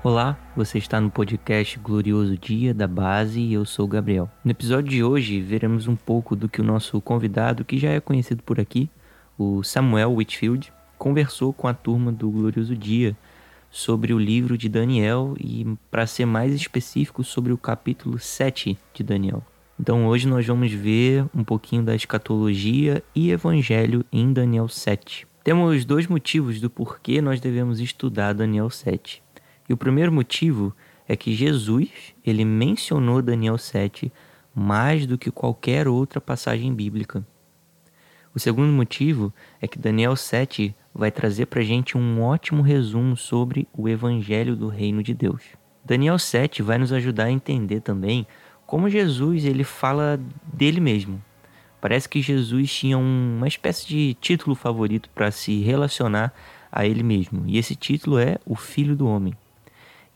Olá, você está no podcast Glorioso Dia da Base e eu sou o Gabriel. No episódio de hoje, veremos um pouco do que o nosso convidado, que já é conhecido por aqui, o Samuel Whitfield, conversou com a turma do Glorioso Dia sobre o livro de Daniel e, para ser mais específico, sobre o capítulo 7 de Daniel. Então, hoje nós vamos ver um pouquinho da escatologia e evangelho em Daniel 7. Temos dois motivos do porquê nós devemos estudar Daniel 7. E o primeiro motivo é que Jesus, ele mencionou Daniel 7 mais do que qualquer outra passagem bíblica. O segundo motivo é que Daniel 7 vai trazer para a gente um ótimo resumo sobre o Evangelho do Reino de Deus. Daniel 7 vai nos ajudar a entender também como Jesus ele fala dele mesmo. Parece que Jesus tinha uma espécie de título favorito para se relacionar a ele mesmo, e esse título é o Filho do Homem.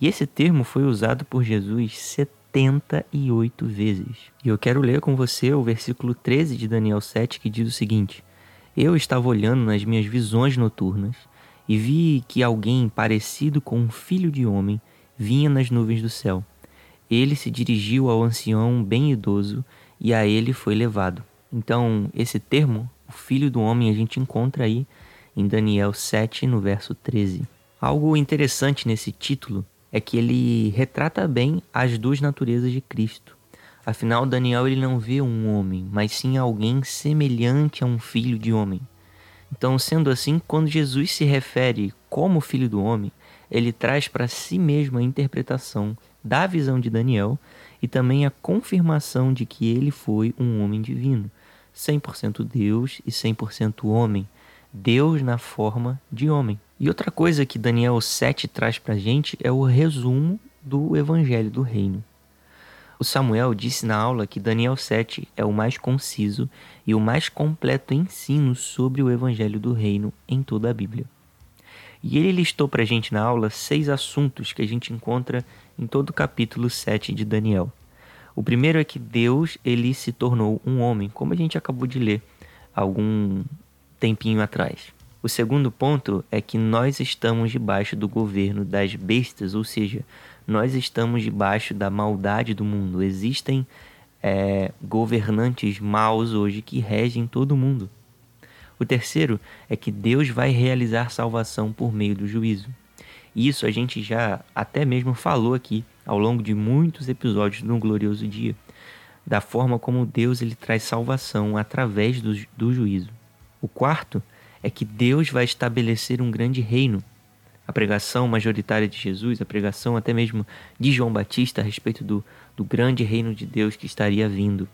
E esse termo foi usado por Jesus 78 vezes. E eu quero ler com você o versículo 13 de Daniel 7, que diz o seguinte: Eu estava olhando nas minhas visões noturnas e vi que alguém parecido com um filho de homem vinha nas nuvens do céu. Ele se dirigiu ao ancião bem idoso e a ele foi levado. Então, esse termo, o filho do homem, a gente encontra aí em Daniel 7, no verso 13. Algo interessante nesse título é que ele retrata bem as duas naturezas de Cristo. Afinal, Daniel ele não vê um homem, mas sim alguém semelhante a um filho de homem. Então, sendo assim, quando Jesus se refere como filho do homem, ele traz para si mesmo a interpretação da visão de Daniel e também a confirmação de que ele foi um homem divino, 100% Deus e 100% homem, Deus na forma de homem. E outra coisa que Daniel 7 traz para a gente é o resumo do Evangelho do Reino. O Samuel disse na aula que Daniel 7 é o mais conciso e o mais completo ensino sobre o Evangelho do Reino em toda a Bíblia. E ele listou para a gente na aula seis assuntos que a gente encontra em todo o capítulo 7 de Daniel. O primeiro é que Deus ele se tornou um homem, como a gente acabou de ler algum tempinho atrás. O segundo ponto é que nós estamos debaixo do governo das bestas, ou seja, nós estamos debaixo da maldade do mundo. Existem é, governantes maus hoje que regem todo mundo. O terceiro é que Deus vai realizar salvação por meio do juízo. Isso a gente já até mesmo falou aqui ao longo de muitos episódios no Glorioso Dia, da forma como Deus ele traz salvação através do, do juízo. O quarto é que Deus vai estabelecer um grande reino. A pregação majoritária de Jesus, a pregação até mesmo de João Batista a respeito do, do grande reino de Deus que estaria vindo.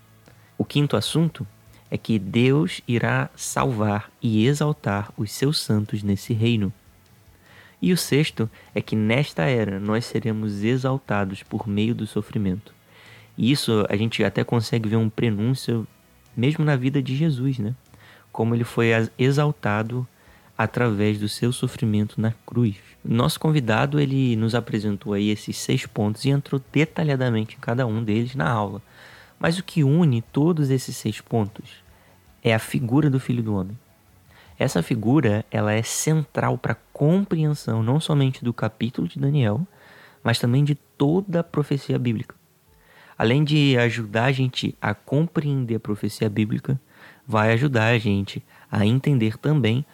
O quinto assunto é que Deus irá salvar e exaltar os seus santos nesse reino. E o sexto é que nesta era nós seremos exaltados por meio do sofrimento. E isso a gente até consegue ver um prenúncio mesmo na vida de Jesus, né? Como ele foi exaltado através do seu sofrimento na cruz. Nosso convidado ele nos apresentou aí esses seis pontos e entrou detalhadamente em cada um deles na aula. Mas o que une todos esses seis pontos é a figura do Filho do Homem. Essa figura ela é central para a compreensão não somente do capítulo de Daniel, mas também de toda a profecia bíblica. Além de ajudar a gente a compreender a profecia bíblica, vai ajudar a gente a entender também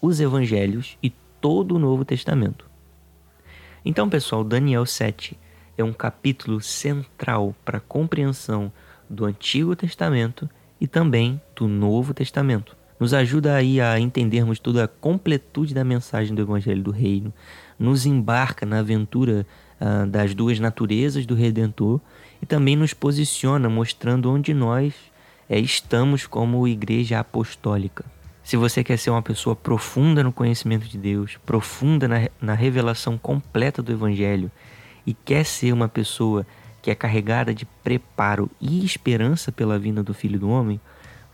os evangelhos e todo o Novo Testamento. Então, pessoal, Daniel 7 é um capítulo central para a compreensão do Antigo Testamento e também do Novo Testamento. Nos ajuda aí a entendermos toda a completude da mensagem do Evangelho do Reino, nos embarca na aventura uh, das duas naturezas do Redentor e também nos posiciona mostrando onde nós é, estamos como igreja apostólica. Se você quer ser uma pessoa profunda no conhecimento de Deus, profunda na, na revelação completa do Evangelho e quer ser uma pessoa que é carregada de preparo e esperança pela vinda do Filho do Homem,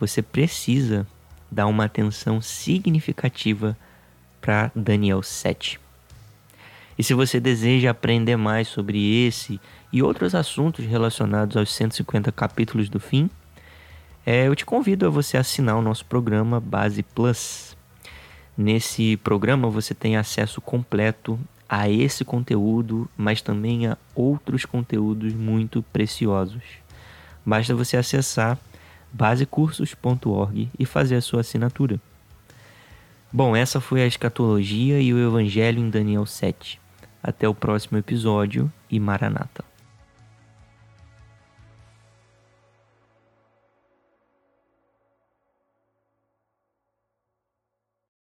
você precisa dar uma atenção significativa para Daniel 7. E se você deseja aprender mais sobre esse e outros assuntos relacionados aos 150 capítulos do fim, é, eu te convido a você assinar o nosso programa Base Plus. Nesse programa você tem acesso completo a esse conteúdo, mas também a outros conteúdos muito preciosos. Basta você acessar basecursos.org e fazer a sua assinatura. Bom, essa foi a escatologia e o evangelho em Daniel 7. Até o próximo episódio e Maranata.